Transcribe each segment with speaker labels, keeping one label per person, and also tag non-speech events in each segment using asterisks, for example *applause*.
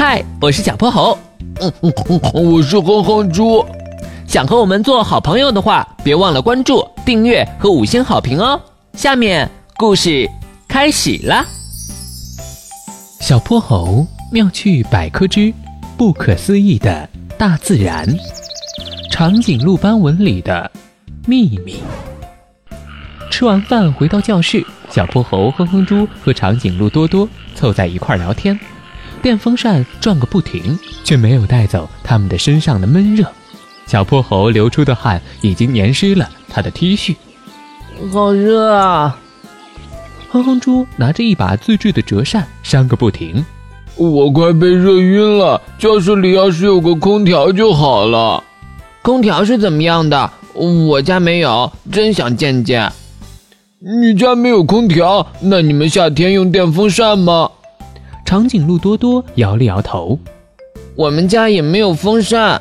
Speaker 1: 嗨，我是小泼猴。
Speaker 2: 嗯嗯嗯，我是哼哼猪。
Speaker 1: 想和我们做好朋友的话，别忘了关注、订阅和五星好评哦。下面故事开始啦。小泼猴妙趣百科之不可思议的大自然，长颈鹿斑纹里的秘密。吃完饭回到教室，小泼猴哼哼猪和长颈鹿多多凑在一块聊天。电风扇转个不停，却没有带走他们的身上的闷热。小泼猴流出的汗已经粘湿了他的 T 恤，
Speaker 3: 好热啊！
Speaker 1: 哼哼猪拿着一把自制的折扇扇个不停。
Speaker 2: 我快被热晕了，教室里要是有个空调就好了。
Speaker 3: 空调是怎么样的？我家没有，真想见见。
Speaker 2: 你家没有空调？那你们夏天用电风扇吗？
Speaker 1: 长颈鹿多多摇了摇头，
Speaker 3: 我们家也没有风扇。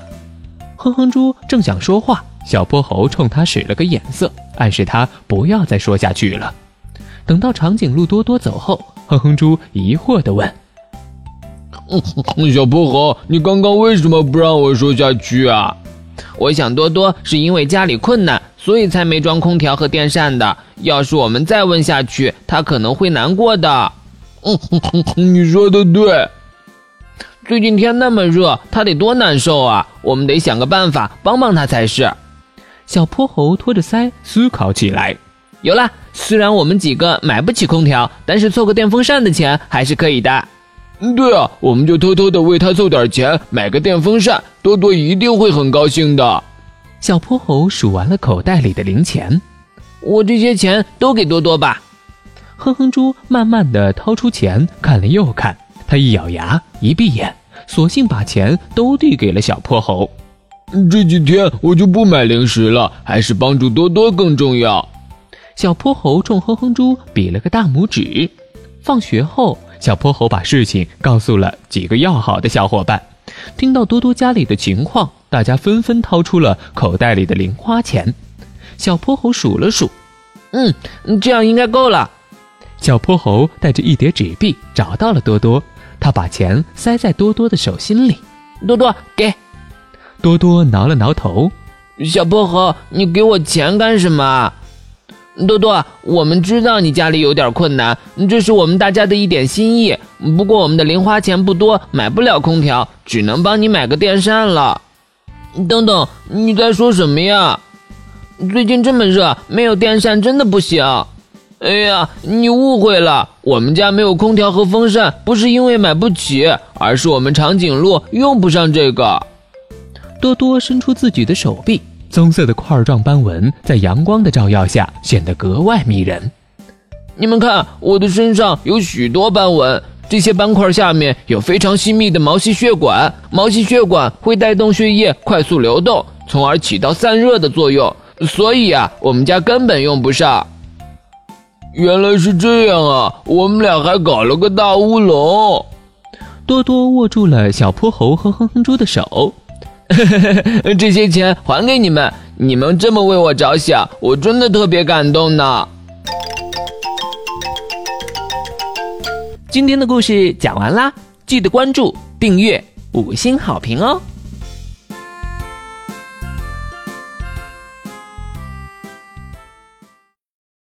Speaker 1: 哼哼猪正想说话，小泼猴冲他使了个眼色，暗示他不要再说下去了。等到长颈鹿多多走后，哼哼猪疑惑地问：“ *laughs*
Speaker 2: 小泼猴，你刚刚为什么不让我说下去啊？”
Speaker 3: 我想多多是因为家里困难，所以才没装空调和电扇的。要是我们再问下去，他可能会难过的。
Speaker 2: 嗯，*laughs* 你说的对。
Speaker 3: 最近天那么热，他得多难受啊！我们得想个办法帮帮他才是。
Speaker 1: 小泼猴托着腮思考起来。
Speaker 3: 有了，虽然我们几个买不起空调，但是凑个电风扇的钱还是可以的。
Speaker 2: 嗯，对啊，我们就偷偷的为他凑点钱，买个电风扇，多多一定会很高兴的。
Speaker 1: 小泼猴数完了口袋里的零钱，
Speaker 3: 我这些钱都给多多吧。
Speaker 1: 哼哼猪慢慢的掏出钱，看了又看，他一咬牙，一闭眼，索性把钱都递给了小泼猴。
Speaker 2: 这几天我就不买零食了，还是帮助多多更重要。
Speaker 1: 小泼猴冲哼哼猪比了个大拇指。放学后，小泼猴把事情告诉了几个要好的小伙伴。听到多多家里的情况，大家纷纷掏出了口袋里的零花钱。小泼猴数了数，
Speaker 3: 嗯，这样应该够了。
Speaker 1: 小泼猴带着一叠纸币找到了多多，他把钱塞在多多的手心里。
Speaker 3: 多多给，
Speaker 1: 多多挠了挠头。
Speaker 3: 小泼猴，你给我钱干什么？多多，我们知道你家里有点困难，这是我们大家的一点心意。不过我们的零花钱不多，买不了空调，只能帮你买个电扇了。等等，你在说什么呀？最近这么热，没有电扇真的不行。哎呀，你误会了，我们家没有空调和风扇，不是因为买不起，而是我们长颈鹿用不上这个。
Speaker 1: 多多伸出自己的手臂，棕色的块状斑纹在阳光的照耀下显得格外迷人。
Speaker 3: 你们看，我的身上有许多斑纹，这些斑块下面有非常细密的毛细血管，毛细血管会带动血液快速流动，从而起到散热的作用。所以啊，我们家根本用不上。
Speaker 2: 原来是这样啊！我们俩还搞了个大乌龙。
Speaker 1: 多多握住了小泼猴和哼哼猪的手，*laughs*
Speaker 3: 这些钱还给你们，你们这么为我着想，我真的特别感动呢。今天的故事讲完啦，记得关注、订阅、五星好评哦。